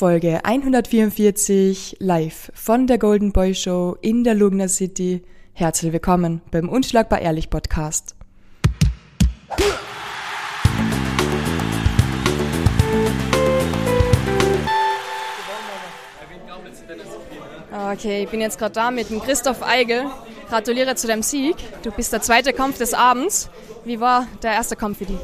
Folge 144 live von der Golden Boy Show in der Lugner City. Herzlich willkommen beim Unschlagbar Ehrlich Podcast. Okay, ich bin jetzt gerade da mit dem Christoph Eigel. Gratuliere zu deinem Sieg. Du bist der zweite Kampf des Abends. Wie war der erste Kampf für dich?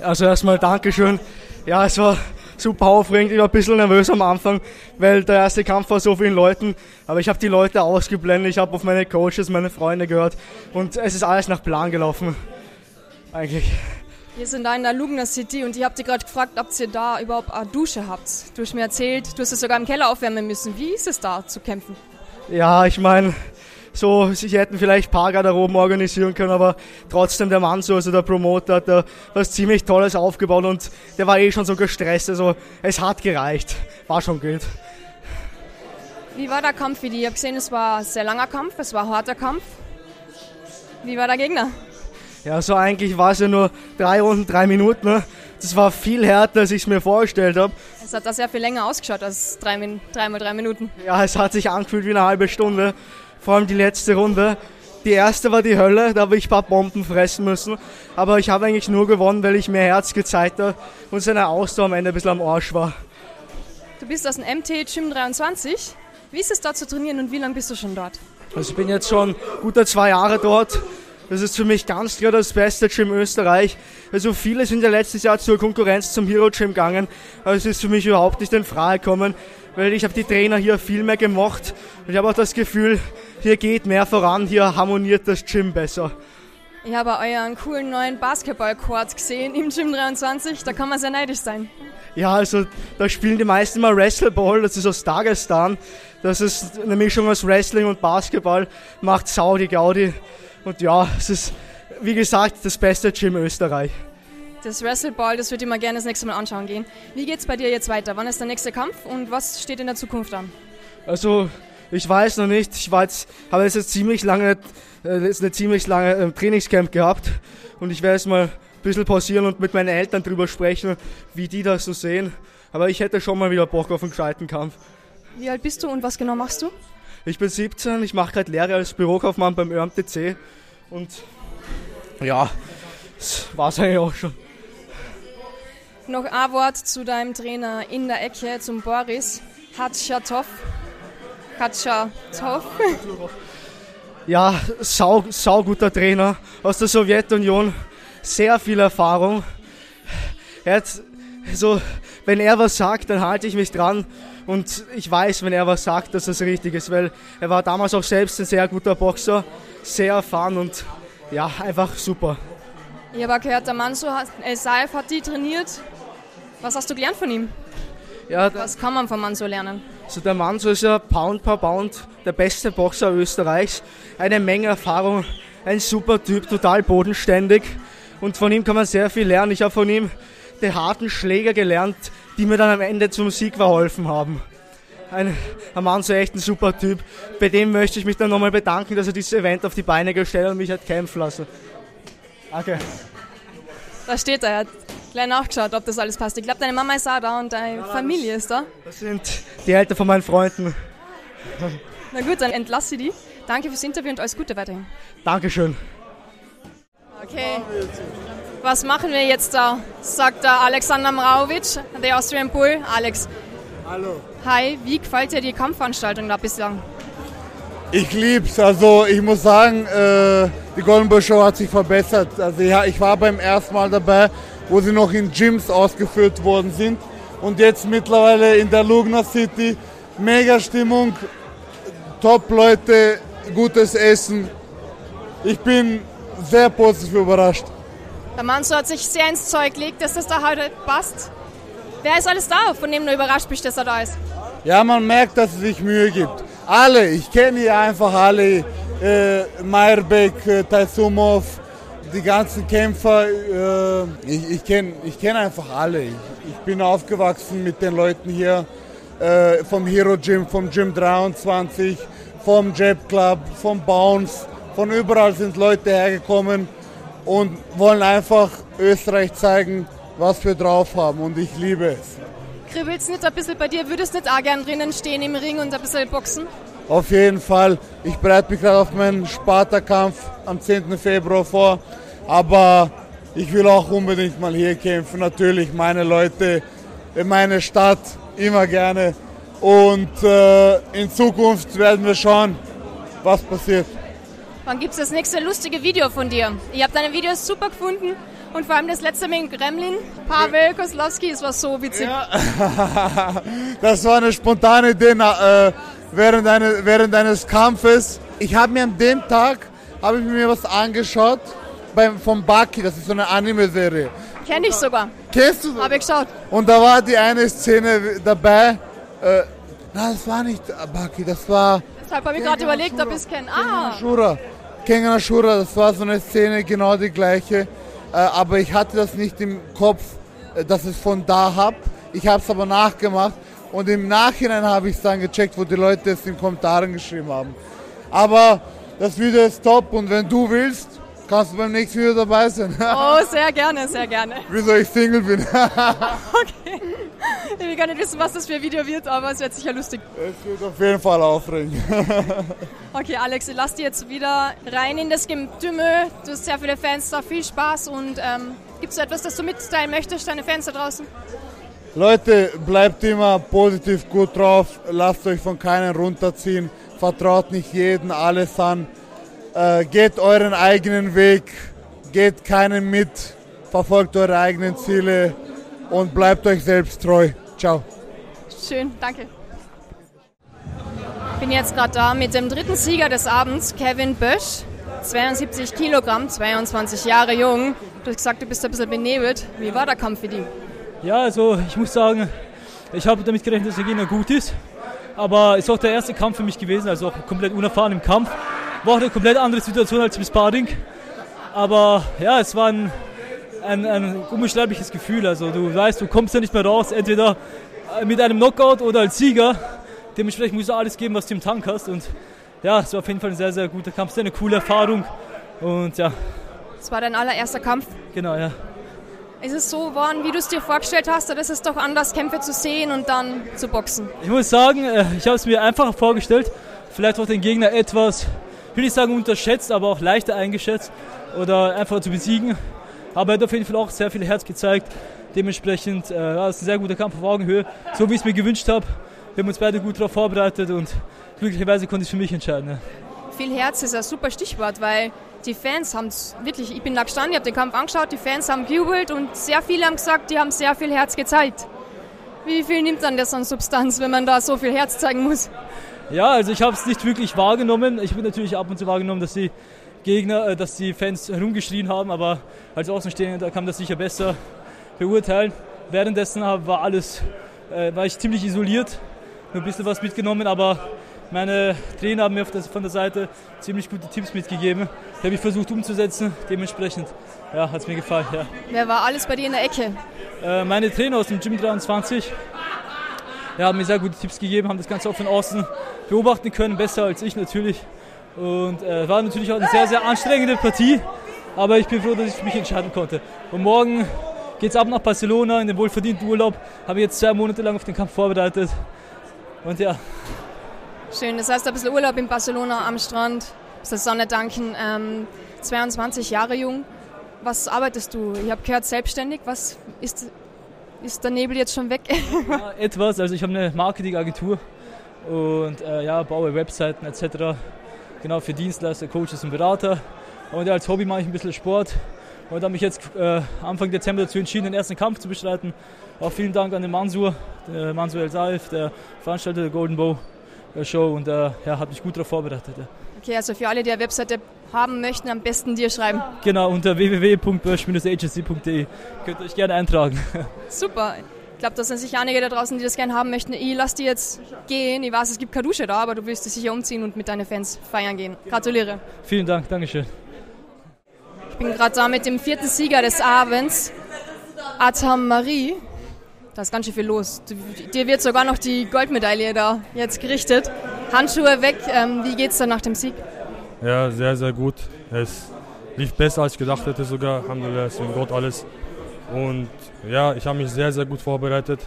Also erstmal Dankeschön. Ja, es war super aufregend. Ich war ein bisschen nervös am Anfang, weil der erste Kampf war so vielen Leuten. Aber ich habe die Leute ausgeblendet. Ich habe auf meine Coaches, meine Freunde gehört. Und es ist alles nach Plan gelaufen. Eigentlich. Wir sind da in der Lugner City und ich habe dich gerade gefragt, ob ihr da überhaupt eine Dusche habt. Du hast mir erzählt, du hast es sogar im Keller aufwärmen müssen. Wie ist es da zu kämpfen? Ja, ich meine, so, sie hätten vielleicht Parkgarderoben organisieren können, aber trotzdem der Mann so, also der Promoter hat da was ziemlich Tolles aufgebaut und der war eh schon so gestresst, also es hat gereicht. War schon gut. Wie war der Kampf für dich? Ich habe gesehen, es war ein sehr langer Kampf, es war ein harter Kampf. Wie war der Gegner? Ja, so eigentlich war es ja nur drei Runden, drei Minuten. Ne? Das war viel härter, als ich es mir vorgestellt habe. Es hat da sehr viel länger ausgeschaut als drei, dreimal drei Minuten. Ja, es hat sich angefühlt wie eine halbe Stunde. Vor allem die letzte Runde. Die erste war die Hölle, da habe ich ein paar Bomben fressen müssen. Aber ich habe eigentlich nur gewonnen, weil ich mehr Herz gezeigt habe und seine Ausdauer am Ende ein bisschen am Arsch war. Du bist aus dem MT Gym 23. Wie ist es dort zu trainieren und wie lange bist du schon dort? Also ich bin jetzt schon gute zwei Jahre dort. Das ist für mich ganz klar das beste Gym Österreich. Also viele sind ja letztes Jahr zur Konkurrenz zum Hero Gym gegangen. Aber es ist für mich überhaupt nicht in Frage gekommen, weil ich habe die Trainer hier viel mehr gemocht. Und ich habe auch das Gefühl, hier geht mehr voran, hier harmoniert das Gym besser. Ich habe euren coolen neuen Basketball-Court gesehen im Gym 23, da kann man sehr neidisch sein. Ja, also da spielen die meisten mal Wrestleball, das ist aus Dagestan. Das ist eine Mischung aus Wrestling und Basketball, macht Saudi Gaudi. Und ja, es ist, wie gesagt, das beste Gym Österreich. Das Wrestleball, das würde ich mir gerne das nächste Mal anschauen gehen. Wie geht es bei dir jetzt weiter? Wann ist der nächste Kampf und was steht in der Zukunft an? Also, ich weiß noch nicht. Ich war jetzt, habe jetzt ziemlich lange, äh, jetzt eine ziemlich lange äh, Trainingscamp gehabt und ich werde jetzt mal ein bisschen pausieren und mit meinen Eltern drüber sprechen, wie die das so sehen. Aber ich hätte schon mal wieder Bock auf einen gescheiten Kampf. Wie alt bist du und was genau machst du? Ich bin 17, ich mache gerade Lehre als Bürokaufmann beim ÖMTC und ja, das war es eigentlich auch schon. Noch ein Wort zu deinem Trainer in der Ecke, zum Boris Hatschatow. Hatschatow. Ja, sau, sau guter Trainer aus der Sowjetunion, sehr viel Erfahrung. Er hat so, wenn er was sagt, dann halte ich mich dran und ich weiß, wenn er was sagt, dass das richtig ist, weil er war damals auch selbst ein sehr guter Boxer, sehr erfahren und ja, einfach super. Ich habe gehört, der Manso El Saif hat die trainiert. Was hast du gelernt von ihm? Ja, Was kann man von Manso lernen? Also der Manso ist ja Pound per Pound der beste Boxer Österreichs. Eine Menge Erfahrung, ein super Typ, total bodenständig. Und von ihm kann man sehr viel lernen. Ich habe von ihm die harten Schläger gelernt, die mir dann am Ende zum Sieg verholfen haben. Ein, ein Mann, so echt ein super Typ. Bei dem möchte ich mich dann nochmal bedanken, dass er dieses Event auf die Beine gestellt hat und mich hat kämpfen lassen. Danke. Da steht er, er hat gleich nachgeschaut, ob das alles passt. Ich glaube, deine Mama ist auch da und deine ja, Familie das, ist da. Das sind die Eltern von meinen Freunden. Na gut, dann entlasse sie die. Danke fürs Interview und alles Gute weiterhin. Dankeschön. Okay. Was machen wir jetzt da? Sagt der Alexander Mrauwitsch, der Austrian Bull. Alex. Hallo. Hi, wie gefällt dir die Kampfveranstaltung da bislang? Ich lieb's. Also ich muss sagen, äh, die Golden Bull Show hat sich verbessert. Also ja, ich war beim ersten Mal dabei, wo sie noch in Gyms ausgeführt worden sind. Und jetzt mittlerweile in der Lugner City. Mega Stimmung, Top-Leute, gutes Essen. Ich bin sehr positiv überrascht. Der Manso hat sich sehr ins Zeug gelegt, dass das da heute passt. Wer ist alles da, von dem du überrascht bist, dass er da ist? Ja, man merkt, dass es sich Mühe gibt. Alle, ich kenne hier einfach alle. Äh, Meyerbeck, äh, Taisumov, die ganzen Kämpfer. Äh, ich ich kenne ich kenn einfach alle. Ich, ich, bin aufgewachsen mit den Leuten hier äh, vom Hero Gym, vom Gym 23, vom Jab Club, vom Bounce. Von überall sind Leute hergekommen und wollen einfach Österreich zeigen, was wir drauf haben und ich liebe es. Kribbelt es nicht ein bisschen bei dir? Würdest du nicht auch gern drinnen stehen im Ring und ein bisschen boxen? Auf jeden Fall. Ich bereite mich gerade auf meinen Sparta-Kampf am 10. Februar vor. Aber ich will auch unbedingt mal hier kämpfen. Natürlich meine Leute, meine Stadt, immer gerne. Und äh, in Zukunft werden wir schauen, was passiert. Wann gibt es das nächste lustige Video von dir? Ich habe deine Videos super gefunden und vor allem das letzte mit dem Gremlin, Pavel Koslowski, es war so witzig. Ja. das war eine spontane Idee äh, während, eine, während eines Kampfes. Ich habe mir an dem Tag habe ich mir was angeschaut beim, vom Baki, das ist so eine Anime-Serie. Kenn ich sogar. Kennst du das? Habe ich geschaut. Und da war die eine Szene dabei. Äh, na, das war nicht Baki, das war. Deshalb habe ich gerade überlegt, ob ich es kenne. Ah. Shura. Kengan Shura, das war so eine Szene, genau die gleiche. Äh, aber ich hatte das nicht im Kopf, äh, dass ich es von da habe. Ich habe es aber nachgemacht und im Nachhinein habe ich es dann gecheckt, wo die Leute es in den Kommentaren geschrieben haben. Aber das Video ist top und wenn du willst, kannst du beim nächsten Video dabei sein. oh, sehr gerne, sehr gerne. Wieso ich Single bin. okay. Ich will gar nicht wissen, was das für ein Video wird, aber es wird sicher lustig. Es wird auf jeden Fall aufregend. okay, Alex, ich lass dich jetzt wieder rein in das Getümmel. Du hast sehr viele Fans da, viel Spaß und ähm, gibt es etwas, das du mitteilen möchtest, deine Fans da draußen? Leute, bleibt immer positiv gut drauf, lasst euch von keinen runterziehen, vertraut nicht jeden alles an, äh, geht euren eigenen Weg, geht keinen mit, verfolgt eure eigenen Ziele und bleibt euch selbst treu. Ciao. Schön, danke. Ich bin jetzt gerade da mit dem dritten Sieger des Abends, Kevin Bösch. 72 Kilogramm, 22 Jahre jung. Du hast gesagt, du bist ein bisschen benebelt. Wie war der Kampf für dich? Ja, also ich muss sagen, ich habe damit gerechnet, dass der Gegner gut ist. Aber es ist auch der erste Kampf für mich gewesen, also auch komplett unerfahren im Kampf. War auch eine komplett andere Situation als im Sparring. Aber ja, es war ein, ein, ein unbeschreibliches Gefühl. Also du weißt, du kommst ja nicht mehr raus, entweder mit einem Knockout oder als Sieger. Dementsprechend musst du alles geben, was du im Tank hast. Und ja, es war auf jeden Fall ein sehr, sehr guter Kampf, sehr eine coole Erfahrung. Und ja. Es war dein allererster Kampf? Genau, ja. Ist es so geworden, wie du es dir vorgestellt hast, oder ist es doch anders, Kämpfe zu sehen und dann zu boxen? Ich muss sagen, äh, ich habe es mir einfacher vorgestellt. Vielleicht auch den Gegner etwas, ich will nicht sagen unterschätzt, aber auch leichter eingeschätzt oder einfach zu besiegen. Aber er hat auf jeden Fall auch sehr viel Herz gezeigt. Dementsprechend äh, war es ein sehr guter Kampf auf Augenhöhe, so wie ich es mir gewünscht habe. Wir haben uns beide gut darauf vorbereitet und glücklicherweise konnte ich es für mich entscheiden. Ja. Viel Herz ist ein super Stichwort, weil die Fans haben es wirklich, ich bin da gestanden, ich habe den Kampf angeschaut, die Fans haben gejubelt und sehr viele haben gesagt, die haben sehr viel Herz gezeigt. Wie viel nimmt dann das an Substanz, wenn man da so viel Herz zeigen muss? Ja, also ich habe es nicht wirklich wahrgenommen. Ich habe natürlich ab und zu wahrgenommen, dass die Gegner, äh, dass die Fans herumgeschrien haben, aber als Außenstehender kann man das sicher besser beurteilen. Währenddessen war alles, äh, war ich ziemlich isoliert, nur ein bisschen was mitgenommen, aber meine Trainer haben mir von der Seite ziemlich gute Tipps mitgegeben. Die habe ich versucht umzusetzen. Dementsprechend ja, hat es mir gefallen. Ja. Wer war alles bei dir in der Ecke? Äh, meine Trainer aus dem Gym 23 ja, haben mir sehr gute Tipps gegeben, haben das Ganze auch von außen beobachten können, besser als ich natürlich. Und äh, war natürlich auch eine sehr, sehr anstrengende Partie. Aber ich bin froh, dass ich mich entscheiden konnte. Und morgen geht es ab nach Barcelona in den wohlverdienten Urlaub. Habe jetzt zwei Monate lang auf den Kampf vorbereitet. Und ja, Schön, das heißt ein bisschen Urlaub in Barcelona am Strand, der Sonne danken. Ähm, 22 Jahre jung. Was arbeitest du? Ich habe gehört, selbstständig. Was ist, ist der Nebel jetzt schon weg? ja, etwas. Also ich habe eine Marketingagentur und äh, ja, baue Webseiten etc. Genau für Dienstleister, Coaches und Berater. Und ja, als Hobby mache ich ein bisschen Sport und habe mich jetzt äh, Anfang Dezember dazu entschieden, den ersten Kampf zu bestreiten. Auch vielen Dank an den Mansur, der Mansur El Saif, der Veranstalter der Golden Bow. Show und äh, ja, habe mich gut darauf vorbereitet. Ja. Okay, also für alle, die eine Webseite haben möchten, am besten dir schreiben. Genau, unter www.bösch-agency.de könnt ihr euch gerne eintragen. Super. Ich glaube, da sind sicher einige da draußen, die das gerne haben möchten. Ich lasse die jetzt gehen. Ich weiß, es gibt keine Dusche da, aber du willst dich sicher umziehen und mit deinen Fans feiern gehen. Gratuliere. Vielen Dank, Dankeschön. Ich bin gerade da mit dem vierten Sieger des Abends, Atam Marie. Da ist ganz schön viel los. Dir wird sogar noch die Goldmedaille da jetzt gerichtet. Handschuhe weg. Ähm, wie geht's dann nach dem Sieg? Ja, sehr, sehr gut. Es lief besser, als ich gedacht hätte sogar. Alhamdulillah, es ist Gott alles. Und ja, ich habe mich sehr, sehr gut vorbereitet.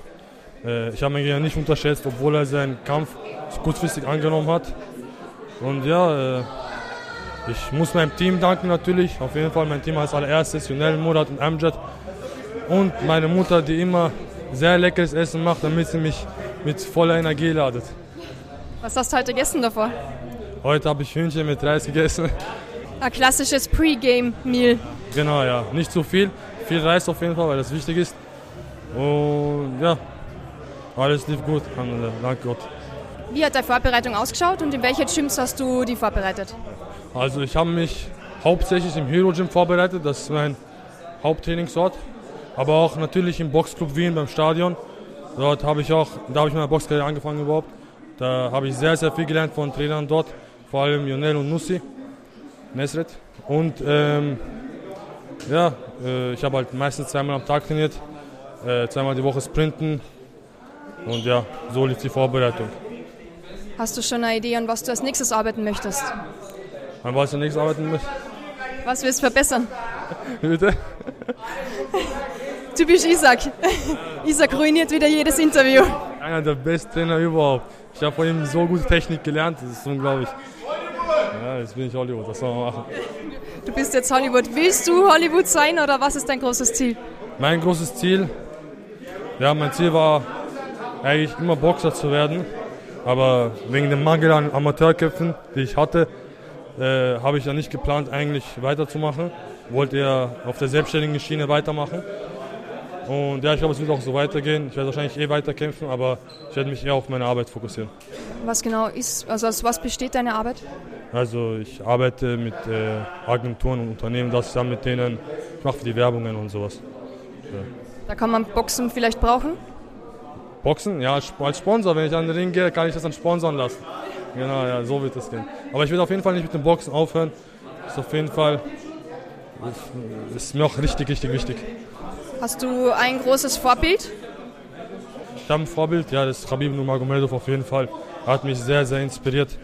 Äh, ich habe meinen Gegner nicht unterschätzt, obwohl er seinen Kampf kurzfristig angenommen hat. Und ja, äh, ich muss meinem Team danken natürlich. Auf jeden Fall, mein Team als allererstes, Junel, Murat und Amjad. Und meine Mutter, die immer sehr leckeres Essen macht, damit sie mich mit voller Energie ladet. Was hast du heute gegessen davor? Heute habe ich Hühnchen mit Reis gegessen. Ein klassisches Pre-Game-Meal. Genau, ja. Nicht zu viel. Viel Reis auf jeden Fall, weil das wichtig ist. Und ja, alles lief gut. Danke Gott. Wie hat deine Vorbereitung ausgeschaut und in welche Gyms hast du die vorbereitet? Also ich habe mich hauptsächlich im Hero Gym vorbereitet. Das ist mein Haupttrainingsort. Aber auch natürlich im Boxclub Wien beim Stadion. Dort habe ich auch, da habe ich meine Boxkarriere angefangen überhaupt. Da habe ich sehr, sehr viel gelernt von Trainern dort, vor allem Jonel und Nussi, Nesret. Und ähm, ja, äh, ich habe halt meistens zweimal am Tag trainiert, äh, zweimal die Woche sprinten. Und ja, so lief die Vorbereitung. Hast du schon eine Idee, an was du als nächstes arbeiten möchtest? An was du nächstes arbeiten möchtest? Was willst du verbessern? Bitte? Typisch Isaac. Isaac ruiniert wieder jedes Interview. Einer der besten Trainer überhaupt. Ich habe von ihm so gute Technik gelernt, das ist unglaublich. Ja, jetzt bin ich Hollywood, was soll man machen? Du bist jetzt Hollywood. Willst du Hollywood sein oder was ist dein großes Ziel? Mein großes Ziel, ja, mein Ziel war eigentlich immer Boxer zu werden. Aber wegen dem Mangel an Amateurköpfen, die ich hatte, äh, habe ich ja nicht geplant, eigentlich weiterzumachen. Wollte eher auf der selbstständigen Schiene weitermachen. Und ja, ich glaube, es wird auch so weitergehen. Ich werde wahrscheinlich eh weiter kämpfen, aber ich werde mich eher auf meine Arbeit fokussieren. Was genau ist, also aus was besteht deine Arbeit? Also ich arbeite mit äh, Agenturen und Unternehmen, das zusammen mit denen, ich mache für die Werbungen und sowas. Ja. Da kann man Boxen vielleicht brauchen? Boxen? Ja, als Sponsor. Wenn ich an den Ring gehe, kann ich das dann sponsern lassen. Genau, ja, so wird es gehen. Aber ich will auf jeden Fall nicht mit dem Boxen aufhören. Das ist auf jeden Fall, ist, ist mir auch richtig, richtig wichtig. Hast du ein großes Vorbild? Ich habe ein Vorbild, ja, das ist Khabib Nurmagomedov auf jeden Fall. Er hat mich sehr, sehr inspiriert.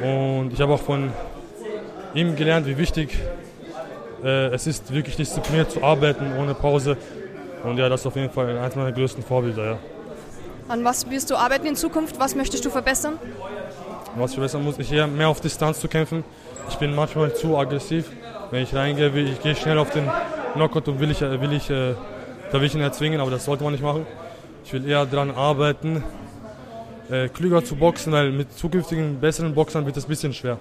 Und ich habe auch von ihm gelernt, wie wichtig äh, es ist, wirklich diszipliniert zu arbeiten, ohne Pause. Und ja, das ist auf jeden Fall eines meiner größten Vorbilder, ja. An was wirst du arbeiten in Zukunft? Was möchtest du verbessern? Was ich verbessern muss, ich eher mehr auf Distanz zu kämpfen. Ich bin manchmal zu aggressiv. Wenn ich reingehe, will ich gehe schnell auf den Knockout und will ich, will ich, äh, da will ich ihn erzwingen, aber das sollte man nicht machen. Ich will eher daran arbeiten, äh, klüger zu boxen, weil mit zukünftigen besseren Boxern wird es ein bisschen schwer.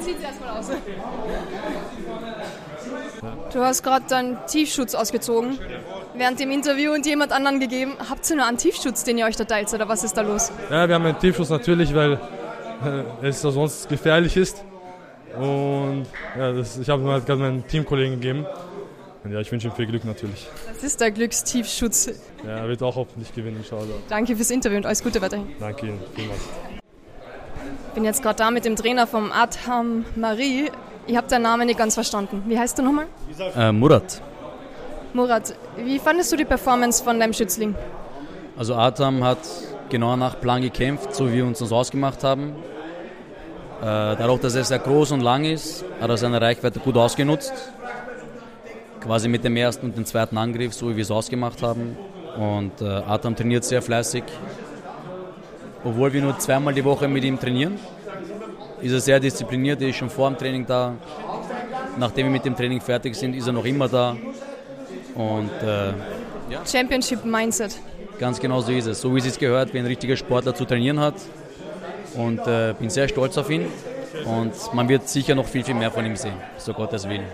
Zieht erstmal aus. Du hast gerade deinen Tiefschutz ausgezogen während dem Interview und jemand anderen gegeben. Habt ihr nur einen Tiefschutz, den ihr euch da teilt oder was ist da los? Ja, wir haben einen Tiefschutz natürlich, weil äh, es sonst gefährlich ist. Und ja, das, ich habe halt gerade meinen Teamkollegen gegeben. Und ja, ich wünsche ihm viel Glück natürlich. Das ist der Glückstiefschutz. Ja, er wird auch hoffentlich gewinnen, inshallah. Danke fürs Interview und alles Gute weiterhin. Danke Ihnen, vielmals. Ich bin jetzt gerade da mit dem Trainer vom Adham Marie. Ich habe deinen Namen nicht ganz verstanden. Wie heißt du nochmal? Äh, Murat. Murat, wie fandest du die Performance von deinem Schützling? Also Atam hat genau nach Plan gekämpft, so wie wir uns das ausgemacht haben. Äh, dadurch, dass er sehr groß und lang ist, hat er seine Reichweite gut ausgenutzt. Quasi mit dem ersten und dem zweiten Angriff, so wie wir es ausgemacht haben. Und äh, Atam trainiert sehr fleißig. Obwohl wir nur zweimal die Woche mit ihm trainieren, ist er sehr diszipliniert, er ist schon vor dem Training da. Nachdem wir mit dem Training fertig sind, ist er noch immer da. Und äh, ja. Championship Mindset. Ganz genau so ist es. So wie es gehört, wie ein richtiger Sportler zu trainieren hat. Und äh, bin sehr stolz auf ihn. Und man wird sicher noch viel, viel mehr von ihm sehen, so Gottes Willen.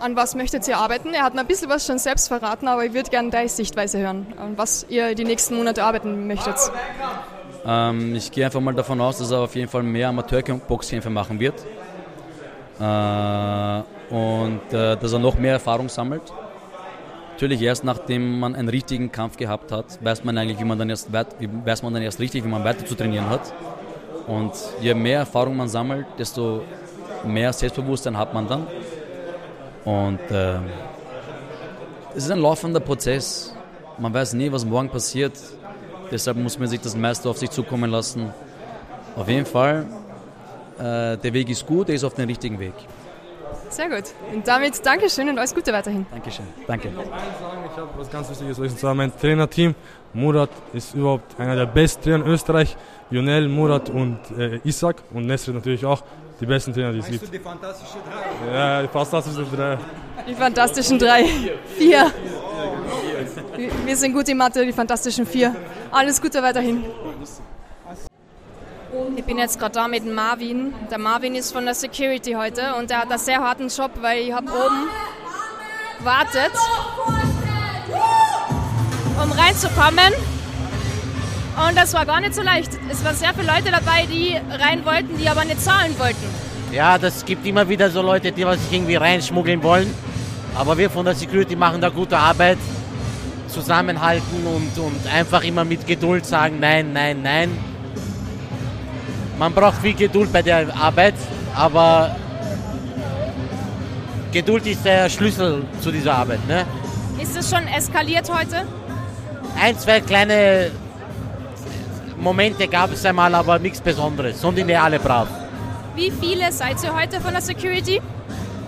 An was möchtet ihr arbeiten? Er hat mir ein bisschen was schon selbst verraten, aber ich würde gerne deine Sichtweise hören, an was ihr die nächsten Monate arbeiten möchtet. Ähm, ich gehe einfach mal davon aus, dass er auf jeden Fall mehr Amateurboxkämpfe machen wird. Äh, und äh, dass er noch mehr Erfahrung sammelt. Natürlich erst nachdem man einen richtigen Kampf gehabt hat, weiß man eigentlich, wie man dann erst, weiß man dann erst richtig, wie man weiter zu trainieren hat. Und je mehr Erfahrung man sammelt, desto mehr Selbstbewusstsein hat man dann. Und äh, es ist ein laufender Prozess. Man weiß nie, was morgen passiert. Deshalb muss man sich das meiste auf sich zukommen lassen. Auf jeden Fall, äh, der Weg ist gut, er ist auf dem richtigen Weg. Sehr gut. Und damit Dankeschön und alles Gute weiterhin. Dankeschön. Danke. Ich habe was ganz Wichtiges euch zu sagen. Mein Trainerteam, Murat, ist überhaupt einer der besten Trainer in Österreich. Lionel, Murat und äh, Isaac und Nesri natürlich auch. Die besten Trainer, die es gibt. die fantastische Drei? Ja, die fantastischen drei. Die fantastischen drei. Vier. Wir- Wir sind gut in Mathe, die fantastischen vier. Alles Gute weiterhin. Ich bin jetzt gerade da mit dem Marvin. Der Marvin ist von der Security heute und der hat einen sehr harten Job, weil ich habe oben wartet, um reinzukommen. Und das war gar nicht so leicht. Es waren sehr viele Leute dabei, die rein wollten, die aber nicht zahlen wollten. Ja, das gibt immer wieder so Leute, die sich irgendwie reinschmuggeln wollen. Aber wir von der Security machen da gute Arbeit, zusammenhalten und, und einfach immer mit Geduld sagen, nein, nein, nein. Man braucht viel Geduld bei der Arbeit, aber Geduld ist der Schlüssel zu dieser Arbeit. Ne? Ist es schon eskaliert heute? Ein, zwei kleine Momente gab es einmal, aber nichts Besonderes. Sonst sind ja alle brav. Wie viele seid ihr heute von der Security?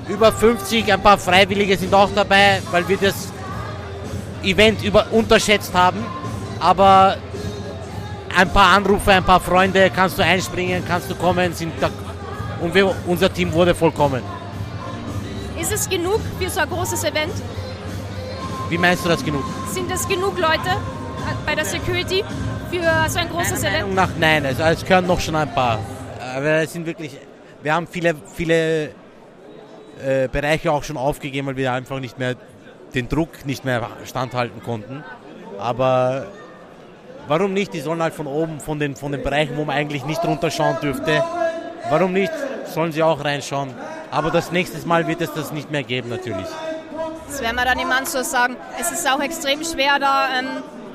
über 50, ein paar Freiwillige sind auch dabei, weil wir das Event über, unterschätzt haben. Aber ein paar Anrufe, ein paar Freunde, kannst du einspringen, kannst du kommen, sind da, und wir, unser Team wurde vollkommen. Ist es genug für so ein großes Event? Wie meinst du das genug? Sind es genug Leute äh, bei der Security für so ein großes Meiner Event? Meinung nach nein, also es können noch schon ein paar. Aber es sind wirklich, wir haben viele, viele äh, Bereiche auch schon aufgegeben, weil wir einfach nicht mehr den Druck nicht mehr standhalten konnten. Aber warum nicht? Die sollen halt von oben, von den, von den Bereichen, wo man eigentlich nicht runterschauen dürfte. Warum nicht? Sollen sie auch reinschauen. Aber das nächste Mal wird es das nicht mehr geben, natürlich. Das werden wir dann im Anschluss sagen. Es ist auch extrem schwer, da ähm,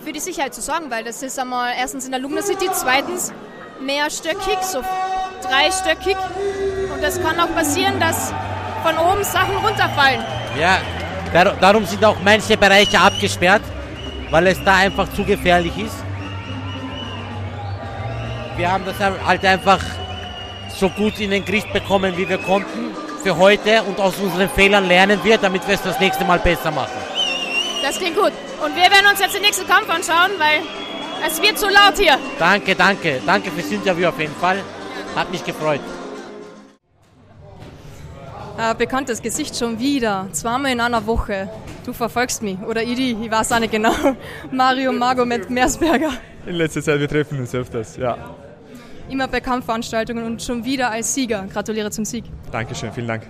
für die Sicherheit zu sorgen, weil das ist einmal erstens in der Lugner City, zweitens mehrstöckig, so dreistöckig. Und das kann auch passieren, dass von oben Sachen runterfallen. Ja, dar darum sind auch manche Bereiche abgesperrt, weil es da einfach zu gefährlich ist. Wir haben das halt einfach so gut in den Griff bekommen, wie wir konnten für heute und aus unseren Fehlern lernen wir, damit wir es das nächste Mal besser machen. Das klingt gut. Und wir werden uns jetzt den nächsten Kampf anschauen, weil es wird zu laut hier. Danke, danke, danke fürs Interview auf jeden Fall. Hat mich gefreut. Ein bekanntes Gesicht schon wieder. Zweimal in einer Woche. Du verfolgst mich. Oder ich die, ich weiß auch nicht genau. Mario Magomed Meersberger. In letzter Zeit, wir treffen uns öfters, ja. Immer bei Kampfveranstaltungen und schon wieder als Sieger. Gratuliere zum Sieg. Dankeschön, vielen Dank.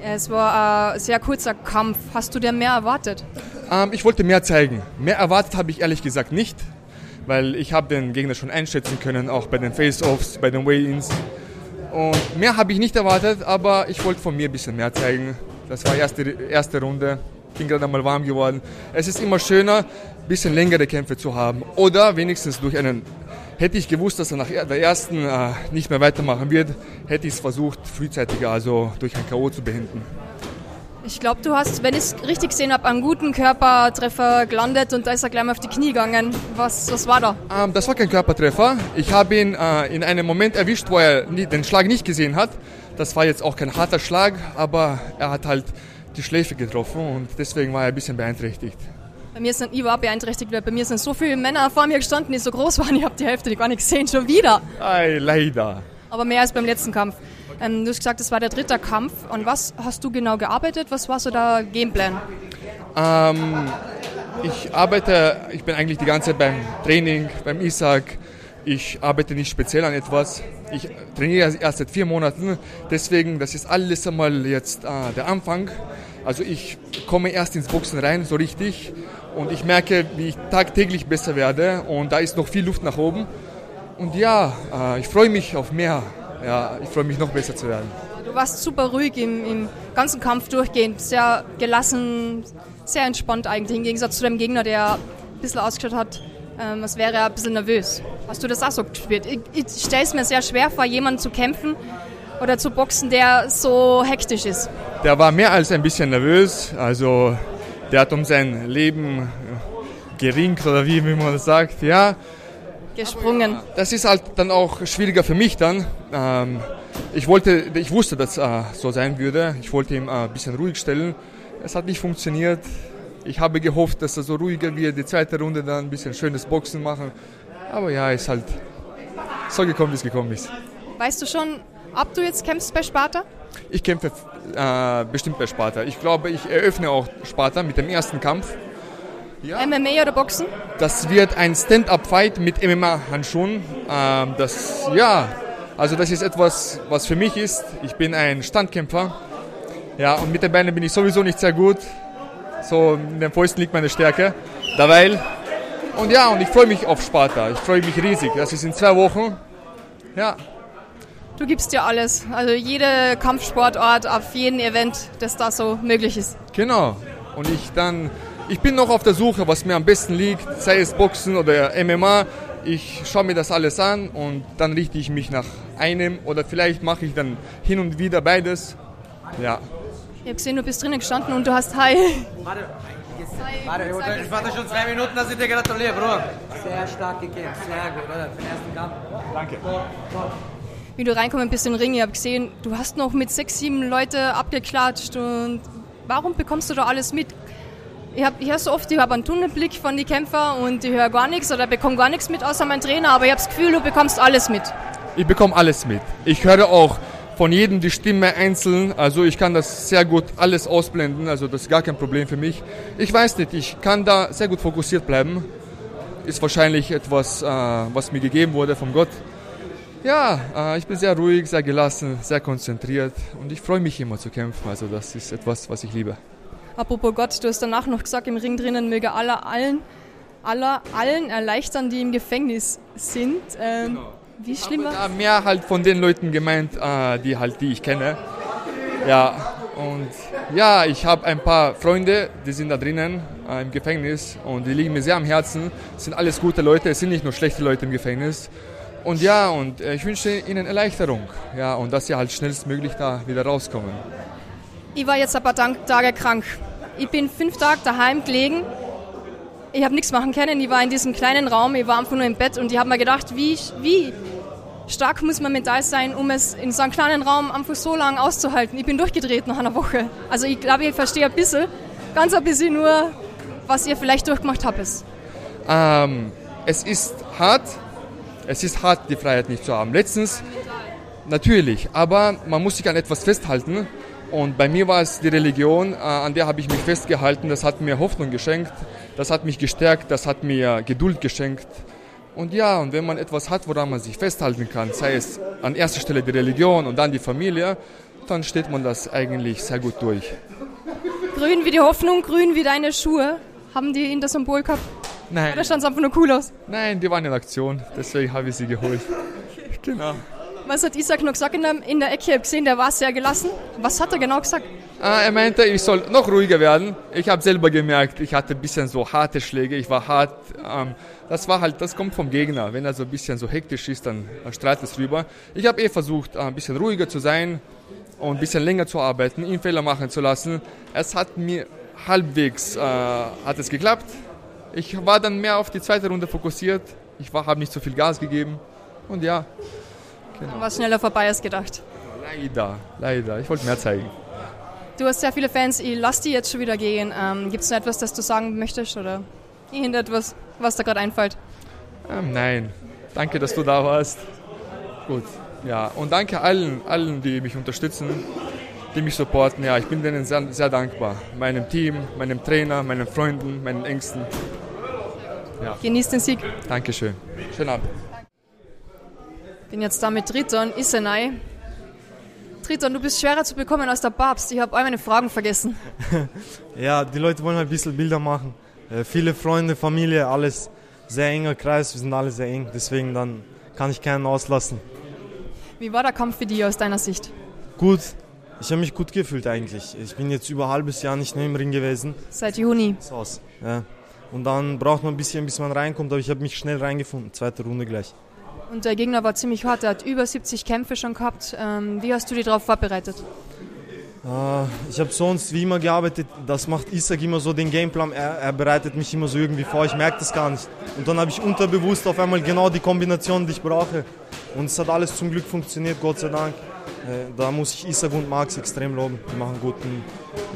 Es war ein sehr kurzer Kampf. Hast du dir mehr erwartet? Ähm, ich wollte mehr zeigen. Mehr erwartet habe ich ehrlich gesagt nicht, weil ich habe den Gegner schon einschätzen können, auch bei den Face-Offs, bei den Weigh-Ins. Und mehr habe ich nicht erwartet, aber ich wollte von mir ein bisschen mehr zeigen. Das war erste, erste Runde. Bin gerade einmal warm geworden. Es ist immer schöner, ein bisschen längere Kämpfe zu haben. Oder wenigstens durch einen. Hätte ich gewusst, dass er nach der ersten äh, nicht mehr weitermachen wird, hätte ich es versucht, frühzeitiger, also durch ein K.O. zu beenden. Ich glaube, du hast, wenn ich es richtig gesehen habe, einen guten Körpertreffer gelandet und da ist er gleich mal auf die Knie gegangen. Was, was war da? Ähm, das war kein Körpertreffer. Ich habe ihn äh, in einem Moment erwischt, wo er nie, den Schlag nicht gesehen hat. Das war jetzt auch kein harter Schlag, aber er hat halt die Schläfe getroffen und deswegen war er ein bisschen beeinträchtigt. Bei mir sind ich war beeinträchtigt, weil bei mir sind so viele Männer vor mir gestanden, die so groß waren, ich habe die Hälfte gar nicht gesehen, schon wieder. Ei, leider. Aber mehr als beim letzten Kampf. Ähm, du hast gesagt, das war der dritte Kampf. Und was hast du genau gearbeitet? Was war so der Gameplan? Ähm, ich arbeite, ich bin eigentlich die ganze Zeit beim Training, beim Isaac. Ich arbeite nicht speziell an etwas. Ich trainiere erst seit vier Monaten. Deswegen, das ist alles einmal jetzt äh, der Anfang. Also ich komme erst ins Boxen rein, so richtig. Und ich merke, wie ich tagtäglich besser werde. Und da ist noch viel Luft nach oben. Und ja, äh, ich freue mich auf mehr. Ja, ich freue mich noch besser zu werden. Du warst super ruhig im, im ganzen Kampf durchgehend, sehr gelassen, sehr entspannt eigentlich, im Gegensatz zu deinem Gegner, der ein bisschen ausgeschaut hat, ähm, als wäre er ein bisschen nervös. Hast du das auch so gespürt? Ich, ich stelle es mir sehr schwer vor, jemanden zu kämpfen oder zu boxen, der so hektisch ist. Der war mehr als ein bisschen nervös. Also der hat um sein Leben geringt oder wie, wie man das sagt. Ja, Gesprungen. das ist halt dann auch schwieriger für mich dann. Ähm, ich wollte, ich wusste, dass äh, so sein würde. Ich wollte ihn äh, ein bisschen ruhig stellen. Es hat nicht funktioniert. Ich habe gehofft, dass er so ruhiger wird, die zweite Runde dann ein bisschen schönes Boxen machen. Aber ja, ist halt so gekommen, wie es gekommen ist. Weißt du schon, ob du jetzt kämpfst bei Sparta? Ich kämpfe äh, bestimmt bei Sparta. Ich glaube, ich eröffne auch Sparta mit dem ersten Kampf. Ja. MMA oder Boxen? Das wird ein Stand-up-Fight mit MMA-Handschuhen. Ähm, das, ja, also das ist etwas, was für mich ist. Ich bin ein Standkämpfer. Ja, und mit den Beinen bin ich sowieso nicht sehr gut. So in den Fäusten liegt meine Stärke. Derweil. Und ja, und ich freue mich auf Sparta. Ich freue mich riesig. Das ist in zwei Wochen. Ja. Du gibst dir alles. Also jede Kampfsportort auf jeden Event, das da so möglich ist. Genau. Und ich dann, ich bin noch auf der Suche, was mir am besten liegt, sei es Boxen oder MMA. Ich schaue mir das alles an und dann richte ich mich nach einem oder vielleicht mache ich dann hin und wieder beides. Ja. Ich habe gesehen, du bist drinnen gestanden und du hast Hi. Warte, warte, ich warte schon zwei Minuten, dass ich dir gratuliere, Bruder. Sehr stark gekämpft, sehr gut, oder? Für den ersten Kampf. Danke. Wie du reinkommen bist in den Ring, ich habe gesehen, du hast noch mit sechs, sieben Leute abgeklatscht und warum bekommst du da alles mit? Ich, ich höre so oft, ich habe einen Tunnelblick von den Kämpfern und ich höre gar nichts oder bekomme gar nichts mit außer mein Trainer, aber ich habe das Gefühl, du bekommst alles mit. Ich bekomme alles mit. Ich höre auch von jedem die Stimme einzeln. Also ich kann das sehr gut alles ausblenden. Also das ist gar kein Problem für mich. Ich weiß nicht, ich kann da sehr gut fokussiert bleiben. Ist wahrscheinlich etwas, äh, was mir gegeben wurde von Gott. Ja, äh, ich bin sehr ruhig, sehr gelassen, sehr konzentriert und ich freue mich immer zu kämpfen. Also das ist etwas, was ich liebe. Apropos Gott, du hast danach noch gesagt, im Ring drinnen möge aller allen, aller allen erleichtern, die im Gefängnis sind. Ähm, genau. Wie schlimm war mehr halt von den Leuten gemeint, äh, die halt, die ich kenne. Ja, und ja, ich habe ein paar Freunde, die sind da drinnen äh, im Gefängnis und die liegen mir sehr am Herzen. Es sind alles gute Leute, es sind nicht nur schlechte Leute im Gefängnis. Und ja, und äh, ich wünsche ihnen Erleichterung. Ja, und dass sie halt schnellstmöglich da wieder rauskommen. Ich war jetzt ein paar Tage krank. Ich bin fünf Tage daheim gelegen. Ich habe nichts machen können. Ich war in diesem kleinen Raum, ich war einfach nur im Bett und ich habe mir gedacht, wie, wie stark muss man mental sein, um es in so einem kleinen Raum einfach so lange auszuhalten. Ich bin durchgedreht nach einer Woche. Also ich glaube, ich verstehe ein bisschen, ganz ein bisschen nur, was ihr vielleicht durchgemacht habt. Ähm, es ist hart. Es ist hart, die Freiheit nicht zu haben. Letztens, natürlich, aber man muss sich an etwas festhalten. Und bei mir war es die Religion, äh, an der habe ich mich festgehalten. Das hat mir Hoffnung geschenkt, das hat mich gestärkt, das hat mir Geduld geschenkt. Und ja, und wenn man etwas hat, woran man sich festhalten kann, sei es an erster Stelle die Religion und dann die Familie, dann steht man das eigentlich sehr gut durch. Grün wie die Hoffnung, grün wie deine Schuhe. Haben die in das Symbol gehabt? Nein. Oder stand es einfach nur cool aus? Nein, die waren in Aktion, deswegen habe ich sie geholt. genau. Was hat Isaac noch gesagt in der, in der Ecke? Ich habe gesehen, der war sehr gelassen. Was hat er genau gesagt? Ah, er meinte, ich soll noch ruhiger werden. Ich habe selber gemerkt, ich hatte ein bisschen so harte Schläge. Ich war hart. Ähm, das war halt, das kommt vom Gegner. Wenn er so ein bisschen so hektisch ist, dann strahlt es rüber. Ich habe eh versucht, ein bisschen ruhiger zu sein und ein bisschen länger zu arbeiten, ihn Fehler machen zu lassen. Es hat mir halbwegs äh, hat es geklappt. Ich war dann mehr auf die zweite Runde fokussiert. Ich habe nicht so viel Gas gegeben. Und ja, genau. War schneller vorbei als gedacht. Leider, leider. Ich wollte mehr zeigen. Du hast sehr viele Fans. Ich lass die jetzt schon wieder gehen. Ähm, Gibt es noch etwas, das du sagen möchtest oder irgendetwas, was da gerade einfällt? Ähm, nein. Danke, dass du da warst. Gut. Ja, und danke allen, allen, die mich unterstützen, die mich supporten. Ja, ich bin denen sehr, sehr dankbar. Meinem Team, meinem Trainer, meinen Freunden, meinen Ängsten. Ja. Genieß den Sieg. Dankeschön. Schönen Abend. Bin jetzt da mit Triton, Isenai. Triton, du bist schwerer zu bekommen als der Papst. Ich habe all meine Fragen vergessen. ja, die Leute wollen ein bisschen Bilder machen. Äh, viele Freunde, Familie, alles sehr enger Kreis. Wir sind alle sehr eng. Deswegen dann kann ich keinen auslassen. Wie war der Kampf für dich aus deiner Sicht? Gut. Ich habe mich gut gefühlt eigentlich. Ich bin jetzt über ein halbes Jahr nicht mehr im Ring gewesen. Seit Juni. Aus. Ja. Und dann braucht man ein bisschen, bis man reinkommt. Aber ich habe mich schnell reingefunden. Zweite Runde gleich. Und der Gegner war ziemlich hart. Er hat über 70 Kämpfe schon gehabt. Ähm, wie hast du dich darauf vorbereitet? Äh, ich habe sonst wie immer gearbeitet. Das macht Isaac immer so den Gameplan. Er, er bereitet mich immer so irgendwie vor. Ich merke das gar nicht. Und dann habe ich unterbewusst auf einmal genau die Kombination, die ich brauche. Und es hat alles zum Glück funktioniert, Gott sei Dank. Äh, da muss ich Isaac und Max extrem loben. Die machen guten,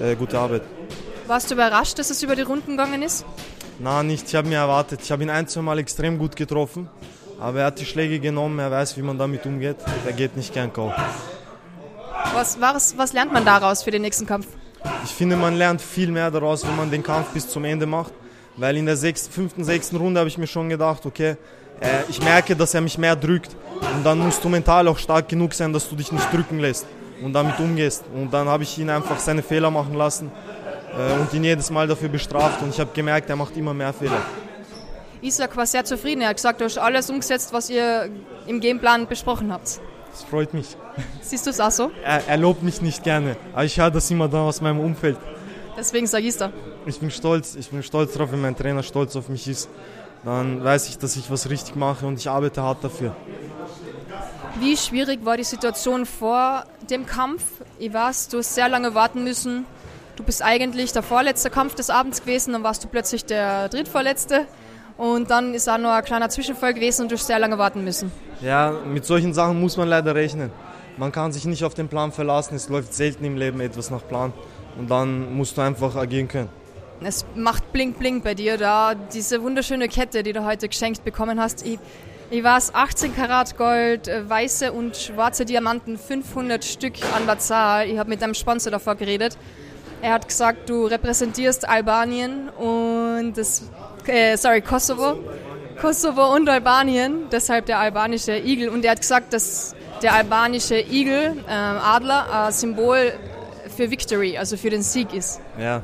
äh, gute Arbeit. Warst du überrascht, dass es über die Runden gegangen ist? Na, nicht. Ich habe mir erwartet. Ich habe ihn ein, zwei Mal extrem gut getroffen. Aber er hat die Schläge genommen, er weiß, wie man damit umgeht. Er geht nicht gern K.O. Was, was, was lernt man daraus für den nächsten Kampf? Ich finde, man lernt viel mehr daraus, wenn man den Kampf bis zum Ende macht. Weil in der sechsten, fünften, sechsten Runde habe ich mir schon gedacht, okay, äh, ich merke, dass er mich mehr drückt. Und dann musst du mental auch stark genug sein, dass du dich nicht drücken lässt und damit umgehst. Und dann habe ich ihn einfach seine Fehler machen lassen und ihn jedes Mal dafür bestraft. Und ich habe gemerkt, er macht immer mehr Fehler. Isaac war sehr zufrieden. Er hat gesagt, du hast alles umgesetzt, was ihr im Gameplan besprochen habt. Das freut mich. Siehst du es auch so? Er, er, lobt mich nicht gerne, aber ich höre das immer dann aus meinem Umfeld. Deswegen sag ich's da. Ich bin stolz, ich bin stolz darauf, wenn mein Trainer stolz auf mich ist. Dann weiß ich, dass ich was richtig mache und ich arbeite hart dafür. Wie schwierig war die Situation vor dem Kampf? Ich weiß, du hast sehr lange warten müssen. Du bist eigentlich der vorletzte Kampf des Abends gewesen, dann warst du plötzlich der drittvorletzte. Und dann ist auch noch ein kleiner Zwischenfall gewesen und du hast sehr lange warten müssen. Ja, mit solchen Sachen muss man leider rechnen. Man kann sich nicht auf den Plan verlassen. Es läuft selten im Leben etwas nach Plan. Und dann musst du einfach agieren können. Es macht blink blink bei dir da. Diese wunderschöne Kette, die du heute geschenkt bekommen hast. Ich, ich weiß, 18 Karat Gold, äh, weiße und schwarze Diamanten, 500 Stück an der Zahl. Ich habe mit deinem Sponsor davor geredet. Er hat gesagt, du repräsentierst Albanien und das äh, sorry, Kosovo. Kosovo und Albanien, deshalb der albanische Igel. Und er hat gesagt, dass der albanische Igel, äh, Adler, ein Symbol für Victory, also für den Sieg ist. Ja,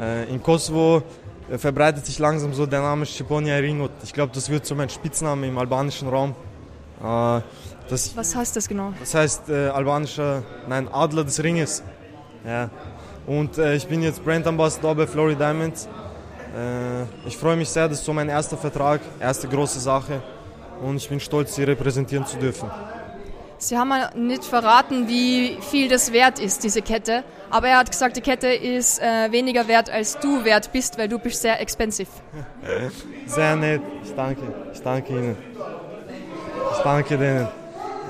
äh, in Kosovo äh, verbreitet sich langsam so der Name Sciponia Ringot. Ich glaube, das wird so mein Spitzname im albanischen Raum. Äh, das, Was heißt das genau? Das heißt äh, albanischer, nein, Adler des Ringes. Ja. Und äh, ich bin jetzt Brand Ambassador bei Florida Diamonds. Äh, ich freue mich sehr, das ist so mein erster Vertrag, erste große Sache und ich bin stolz, Sie repräsentieren zu dürfen. Sie haben mir nicht verraten, wie viel das wert ist, diese Kette. Aber er hat gesagt, die Kette ist äh, weniger wert, als du wert bist, weil du bist sehr expensive. Sehr nett. Ich danke. Ich danke Ihnen. Ich danke denen.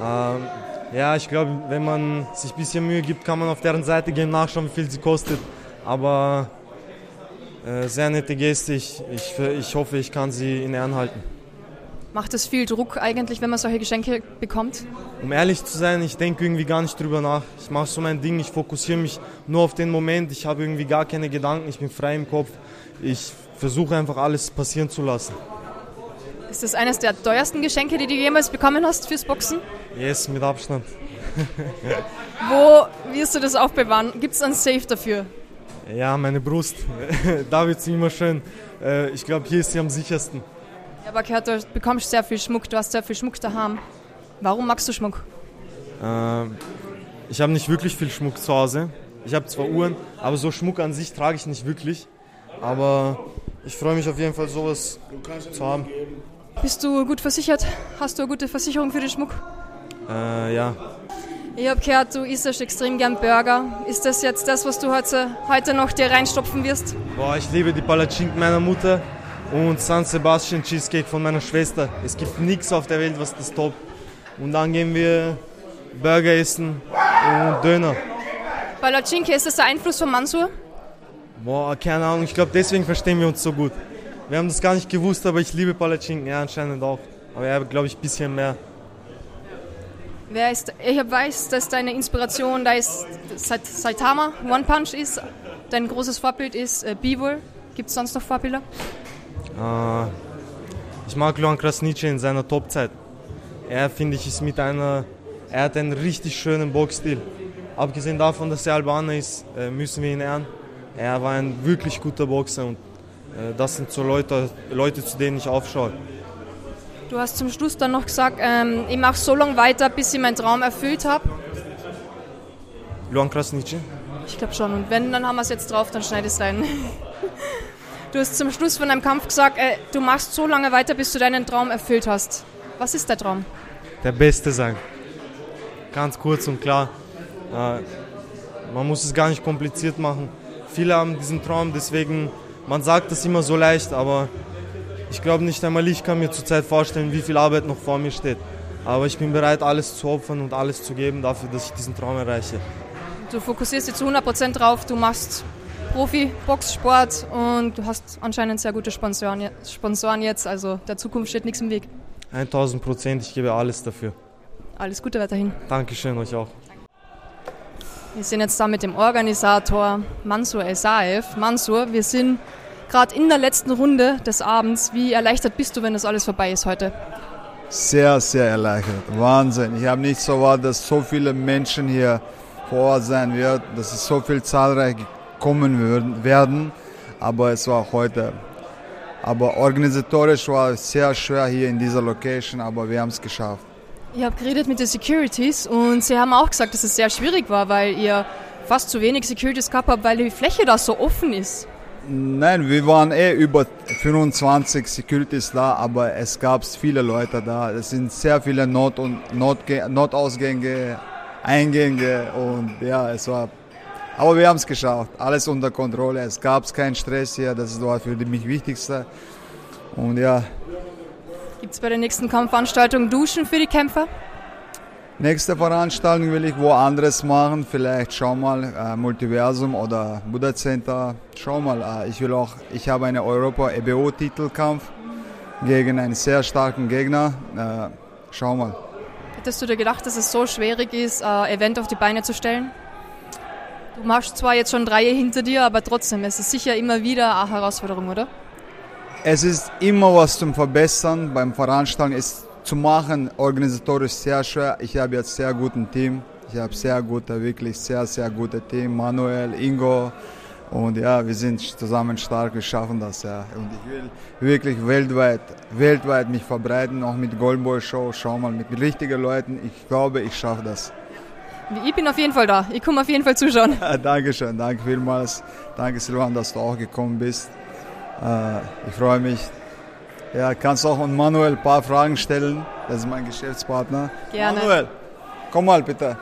Ähm, ja, ich glaube, wenn man sich ein bisschen Mühe gibt, kann man auf deren Seite gehen, nachschauen, wie viel sie kostet. Aber äh, sehr nette Geste. Ich, ich, ich hoffe, ich kann sie in Ehren halten. Macht es viel Druck eigentlich, wenn man solche Geschenke bekommt? Um ehrlich zu sein, ich denke irgendwie gar nicht drüber nach. Ich mache so mein Ding, ich fokussiere mich nur auf den Moment. Ich habe irgendwie gar keine Gedanken, ich bin frei im Kopf. Ich versuche einfach alles passieren zu lassen. Ist das eines der teuersten Geschenke, die du jemals bekommen hast fürs Boxen? Yes, mit Abstand. Wo wirst du das aufbewahren? Gibt es ein Safe dafür? Ja, meine Brust. da wird sie immer schön. Äh, ich glaube, hier ist sie am sichersten. Ja, aber gehört, du bekommst sehr viel Schmuck, du hast sehr viel Schmuck daheim. Warum magst du Schmuck? Ähm, ich habe nicht wirklich viel Schmuck zu Hause. Ich habe zwar Uhren, aber so Schmuck an sich trage ich nicht wirklich. Aber ich freue mich auf jeden Fall, sowas zu haben. Bist du gut versichert? Hast du eine gute Versicherung für den Schmuck? Äh, ja, ich habe gehört, du isst extrem gern Burger. Ist das jetzt das, was du heute, heute noch dir reinstopfen wirst? Boah, ich liebe die Palatschinken meiner Mutter und San Sebastian Cheesecake von meiner Schwester. Es gibt nichts auf der Welt, was das toppt. Und dann gehen wir Burger essen und Döner. Palatschinke, ist das der Einfluss von Mansur? Boah, keine Ahnung. Ich glaube, deswegen verstehen wir uns so gut. Wir haben das gar nicht gewusst, aber ich liebe Palatschinken. Er anscheinend auch. Aber er, glaube ich, ein bisschen mehr. Wer ist, ich weiß, dass deine Inspiration da ist Saitama, One Punch ist. Dein großes Vorbild ist äh, Bivol. Gibt es sonst noch Vorbilder? Äh, ich mag Luan Krasnice in seiner Topzeit. Er, finde ich, ist mit einer. Er hat einen richtig schönen Boxstil. Abgesehen davon, dass er Albaner ist, äh, müssen wir ihn ehren. Er war ein wirklich guter Boxer und das sind so Leute, Leute, zu denen ich aufschaue. Du hast zum Schluss dann noch gesagt, ähm, ich mache so lange weiter, bis ich meinen Traum erfüllt habe. Luan Krasnici? Ich glaube schon. Und wenn, dann haben wir es jetzt drauf, dann schneide ich es rein. Du hast zum Schluss von deinem Kampf gesagt, äh, du machst so lange weiter, bis du deinen Traum erfüllt hast. Was ist der Traum? Der Beste sein. Ganz kurz und klar. Äh, man muss es gar nicht kompliziert machen. Viele haben diesen Traum, deswegen, man sagt das immer so leicht, aber ich glaube nicht einmal ich kann mir zurzeit vorstellen, wie viel Arbeit noch vor mir steht. Aber ich bin bereit, alles zu opfern und alles zu geben dafür, dass ich diesen Traum erreiche. Du fokussierst dich zu 100% drauf, du machst Profi-Boxsport und du hast anscheinend sehr gute Sponsoren, Sponsoren jetzt, also der Zukunft steht nichts im Weg. 1000 Prozent, ich gebe alles dafür. Alles Gute weiterhin. Dankeschön, euch auch. Wir sind jetzt da mit dem Organisator Mansur Esaev. Mansur, wir sind gerade in der letzten Runde des Abends. Wie erleichtert bist du, wenn das alles vorbei ist heute? Sehr, sehr erleichtert. Wahnsinn. Ich habe nicht so erwartet, dass so viele Menschen hier vor Ort sein wird, dass es so viel zahlreich kommen werden. Aber es war heute. Aber organisatorisch war es sehr schwer hier in dieser Location, aber wir haben es geschafft. Ich habe geredet mit den Securities und sie haben auch gesagt, dass es sehr schwierig war, weil ihr fast zu wenig Securities gehabt habt, weil die Fläche da so offen ist. Nein, wir waren eh über 25 Securities da, aber es gab viele Leute da. Es sind sehr viele Not- und Notge Notausgänge, Eingänge und ja, es war. Aber wir haben es geschafft, alles unter Kontrolle. Es gab keinen Stress hier, das war für mich Wichtigste. Und ja, Gibt es bei der nächsten Kampfveranstaltung Duschen für die Kämpfer? Nächste Veranstaltung will ich woanders machen, vielleicht schau mal äh, Multiversum oder Buddha Center. Schau mal, äh, ich will auch, ich habe einen Europa EBO Titelkampf gegen einen sehr starken Gegner. Äh, schau mal. Hättest du dir gedacht, dass es so schwierig ist, ein Event auf die Beine zu stellen? Du machst zwar jetzt schon drei hinter dir, aber trotzdem, es ist sicher immer wieder eine Herausforderung, oder? Es ist immer was zum Verbessern. Beim Veranstalten ist zu machen organisatorisch sehr schwer. Ich habe jetzt sehr guten Team. Ich habe sehr gute, wirklich sehr, sehr gute Team. Manuel, Ingo. Und ja, wir sind zusammen stark, wir schaffen das, ja. Und ich will wirklich weltweit, weltweit mich verbreiten, auch mit Goldboy Show. Schau mal, mit richtigen Leuten. Ich glaube, ich schaffe das. Ich bin auf jeden Fall da. Ich komme auf jeden Fall zuschauen. Dankeschön, danke vielmals. Danke Silvan, dass du auch gekommen bist. Äh, ich freue mich. Ja, kannst auch an Manuel ein paar Fragen stellen. Das ist mein Geschäftspartner. Gerne. Manuel, komm mal bitte.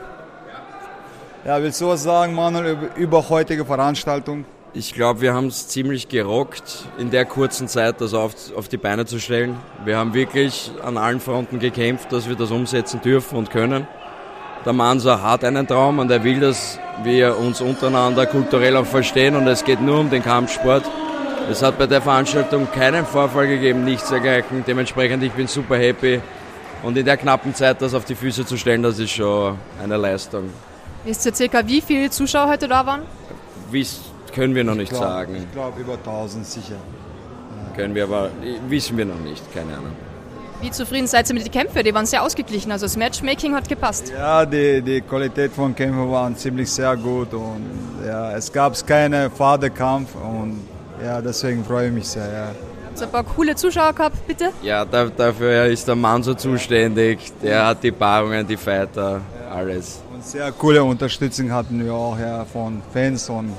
Ja, willst du was sagen, Manuel, über, über heutige Veranstaltung? Ich glaube, wir haben es ziemlich gerockt, in der kurzen Zeit das auf, auf die Beine zu stellen. Wir haben wirklich an allen Fronten gekämpft, dass wir das umsetzen dürfen und können. Der Mansa hat einen Traum und er will, dass wir uns untereinander kulturell auch verstehen und es geht nur um den Kampfsport. Es hat bei der Veranstaltung keinen Vorfall gegeben, nichts dergleichen. Dementsprechend, ich bin super happy. Und in der knappen Zeit das auf die Füße zu stellen, das ist schon eine Leistung. Wisst ihr circa, wie viele Zuschauer heute da waren? Wiss, können wir noch Ich nicht glaub- sagen. Ich glaube über 1000 sicher. Können wir aber, wissen wir noch nicht, keine Ahnung. Wie zufrieden seid ihr mit den Kämpfen? Die waren sehr ausgeglichen, also das Matchmaking hat gepasst. Ja, die, die Qualität von Kämpfen waren ziemlich sehr gut und ja, es gab keinen Fadenkampf und ja, deswegen freue ich mich sehr. Ja. Habt ihr ein paar coole Zuschauer gehabt, bitte? Ja, da, dafür ist der Mann so zuständig. Der hat die Paarungen, die Fighter, alles. Und sehr coole Unterstützung hatten wir auch ja, von Fans und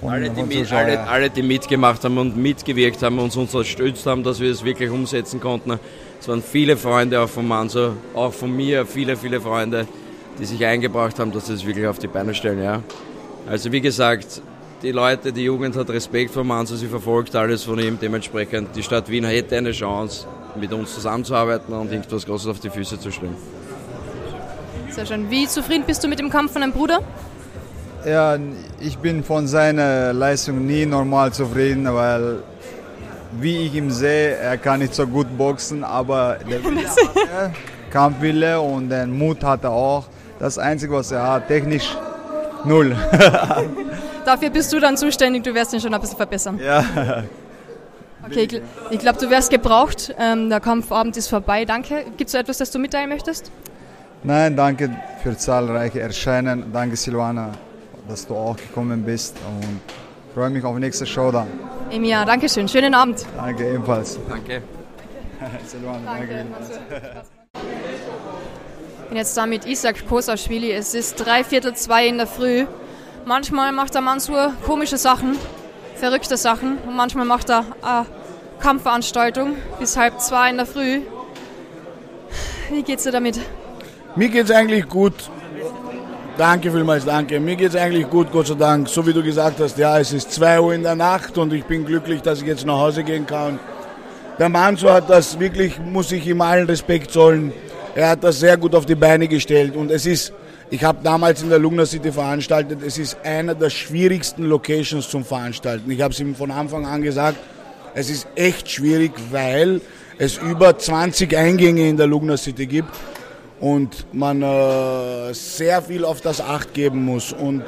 von, Alle die, mit, alle, alle, die mitgemacht haben und mitgewirkt haben, uns unterstützt haben, dass wir es wirklich umsetzen konnten. Es waren viele Freunde auch von Manso, auch von mir, viele, viele Freunde, die sich eingebracht haben, dass wir es wirklich auf die Beine stellen. Ja. Also wie gesagt, die Leute, die Jugend hat Respekt vor Manso, sie verfolgt alles von ihm. Dementsprechend, die Stadt Wien hätte eine Chance, mit uns zusammenzuarbeiten und irgendwas Großes auf die Füße zu stellen. Sehr schön. Wie zufrieden bist du mit dem Kampf von deinem Bruder? Ja, ich bin von seiner Leistung nie normal zufrieden, weil wie ich ihn sehe, er kann nicht so gut boxen, aber der Wille hat er, Kampfwille und den Mut hat er auch. Das Einzige, was er hat, technisch null. Dafür bist du dann zuständig, du wirst ihn schon ein bisschen verbessern. ja. Okay, ich, ich glaube, du wärst gebraucht. Ähm, der Kampfabend ist vorbei. Danke. Gibt es so etwas, das du mitteilen möchtest? Nein, danke für zahlreiche Erscheinen. Danke Silvana, dass du auch gekommen bist und freue mich auf nächste Show dann. Emilia, danke schön. Schönen Abend. Danke ebenfalls. Danke. Silvana, danke. Ich bin jetzt da mit Isaac Kosaschwili. Es ist drei Viertel zwei in der Früh. Manchmal macht der Mansur komische Sachen, verrückte Sachen. Und manchmal macht er eine Kampfveranstaltung bis halb zwei in der Früh. Wie geht's dir damit? Mir geht's eigentlich gut. Danke vielmals, danke. Mir geht's eigentlich gut, Gott sei Dank. So wie du gesagt hast, ja, es ist 2 Uhr in der Nacht und ich bin glücklich, dass ich jetzt nach Hause gehen kann. Der Manso hat das wirklich, muss ich ihm allen Respekt zollen. Er hat das sehr gut auf die Beine gestellt und es ist, ich habe damals in der Lugner City veranstaltet, es ist einer der schwierigsten Locations zum Veranstalten. Ich habe es ihm von Anfang an gesagt, es ist echt schwierig, weil es über 20 Eingänge in der Lugner City gibt und man äh, sehr viel auf das Acht geben muss. Und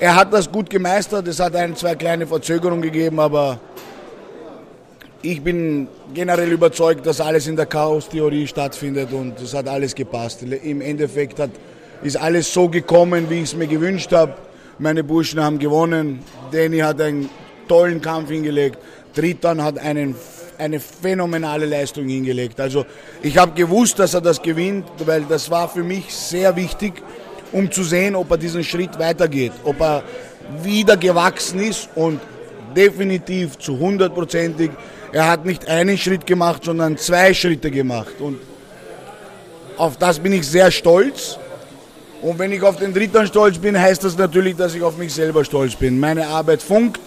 er hat das gut gemeistert, es hat ein, zwei kleine Verzögerungen gegeben, aber ich bin generell überzeugt, dass alles in der Chaos-Theorie stattfindet und es hat alles gepasst. Im Endeffekt hat, ist alles so gekommen, wie ich es mir gewünscht habe. Meine Burschen haben gewonnen. Danny hat einen tollen Kampf hingelegt. Triton hat einen, eine phänomenale Leistung hingelegt. Also ich habe gewusst, dass er das gewinnt, weil das war für mich sehr wichtig, um zu sehen, ob er diesen Schritt weitergeht, ob er wieder gewachsen ist und definitiv zu hundertprozentig er hat nicht einen Schritt gemacht, sondern zwei Schritte gemacht. Und auf das bin ich sehr stolz. Und wenn ich auf den dritten stolz bin, heißt das natürlich, dass ich auf mich selber stolz bin. Meine Arbeit funkt,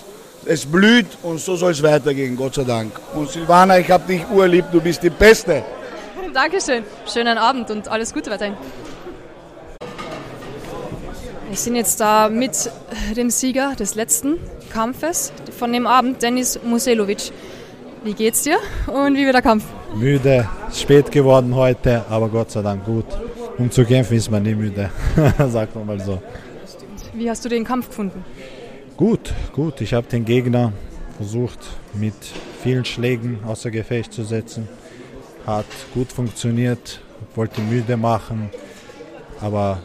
es blüht und so soll es weitergehen, Gott sei Dank. Und Silvana, ich habe dich urlieb, du bist die Beste. Dankeschön. Schönen Abend und alles Gute weiterhin. Wir sind jetzt da mit dem Sieger des letzten Kampfes von dem Abend, Denis Muselovic. Wie geht's dir und wie wird der Kampf? Müde, spät geworden heute, aber Gott sei Dank gut. Um zu kämpfen ist man nie müde, sagt man mal so. Wie hast du den Kampf gefunden? Gut, gut. Ich habe den Gegner versucht mit vielen Schlägen außer Gefecht zu setzen. Hat gut funktioniert, wollte müde machen, aber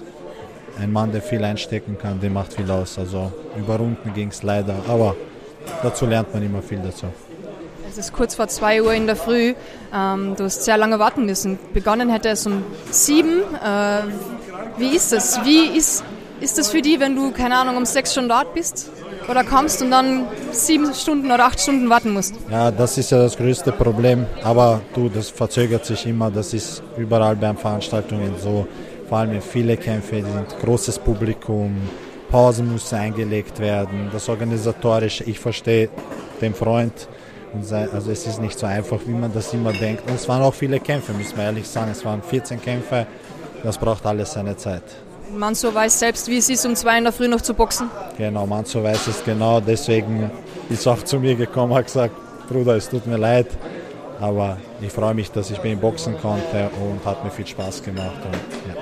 ein Mann, der viel einstecken kann, der macht viel aus. Also über Runden ging es leider, aber dazu lernt man immer viel dazu. Es ist kurz vor 2 Uhr in der Früh. Ähm, du hast sehr lange warten müssen. Begonnen hätte es um 7. Äh, wie ist das? Wie ist, ist das für dich, wenn du, keine Ahnung, um 6 schon dort bist? Oder kommst und dann sieben Stunden oder acht Stunden warten musst? Ja, das ist ja das größte Problem. Aber du, das verzögert sich immer. Das ist überall bei Veranstaltungen so. Vor allem in viele Kämpfe, die sind großes Publikum. Pausen müssen eingelegt werden. Das Organisatorische, ich verstehe den Freund, also es ist nicht so einfach, wie man das immer denkt. Und es waren auch viele Kämpfe, müssen wir ehrlich sagen. Es waren 14 Kämpfe. Das braucht alles seine Zeit. Manso weiß selbst, wie es ist, um zwei in der Früh noch zu boxen. Genau, Manso weiß es genau. Deswegen ist er auch zu mir gekommen, hat gesagt, Bruder, es tut mir leid, aber ich freue mich, dass ich bei ihm boxen konnte und hat mir viel Spaß gemacht. ja.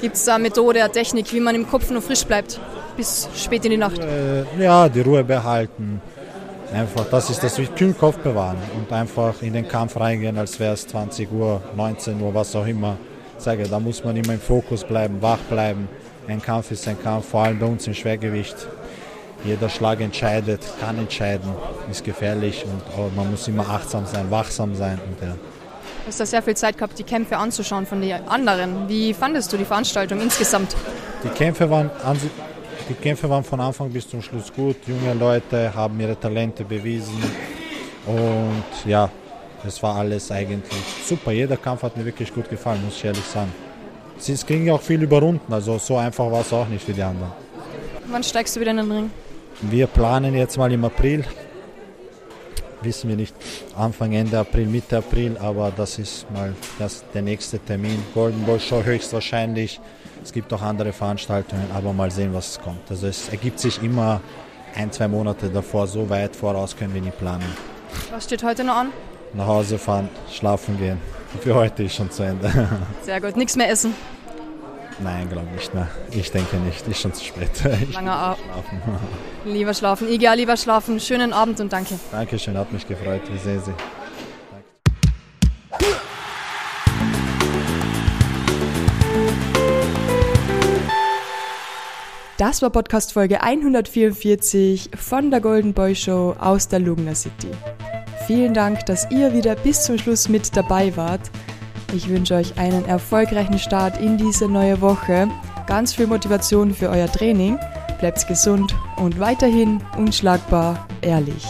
Gibt es da eine Methode, eine Technik, wie man im Kopf noch frisch bleibt bis spät in die Nacht? Äh, ja, die Ruhe behalten Einfach, das ist das, kühlen Kopf bewahren und einfach in den Kampf reingehen, als wäre es 20 Uhr, 19 Uhr, was auch immer. Ich sage, da muss man immer im Fokus bleiben, wach bleiben. Ein Kampf ist ein Kampf, vor allem bei uns im Schwergewicht. Jeder Schlag entscheidet, kann entscheiden, ist gefährlich und man muss immer achtsam sein, wachsam sein. Und, ja. Du hast da sehr viel Zeit gehabt, die Kämpfe anzuschauen von den anderen. Wie fandest du die Veranstaltung insgesamt? Die Kämpfe waren die Kämpfe waren von Anfang bis zum Schluss gut. Junge Leute haben ihre Talente bewiesen. Und ja, es war alles eigentlich super. Jeder Kampf hat mir wirklich gut gefallen, muss ich ehrlich sagen. Es ging ja auch viel über Runden, also so einfach war es auch nicht für die anderen. Wann steigst du wieder in den Ring? Wir planen jetzt mal im April. Wissen wir nicht, Anfang, Ende April, Mitte April, aber das ist mal das, der nächste Termin. Golden Boy Show höchstwahrscheinlich es gibt auch andere Veranstaltungen, aber mal sehen, was kommt. Also es ergibt sich immer ein, zwei Monate davor, so weit voraus können wir nicht planen. Was steht heute noch an? Nach Hause fahren, schlafen gehen. Für heute ist schon zu Ende. Sehr gut, nichts mehr essen? Nein, glaube nicht mehr. Ich denke nicht, ist schon zu spät. Langer Abend. Lieber schlafen. Iga, lieber schlafen. Schönen Abend und danke. Dankeschön, hat mich gefreut. Wie sehen Sie? Das war Podcast Folge 144 von der Golden Boy Show aus der Lugner City. Vielen Dank, dass ihr wieder bis zum Schluss mit dabei wart. Ich wünsche euch einen erfolgreichen Start in diese neue Woche, ganz viel Motivation für euer Training, bleibt gesund und weiterhin unschlagbar ehrlich.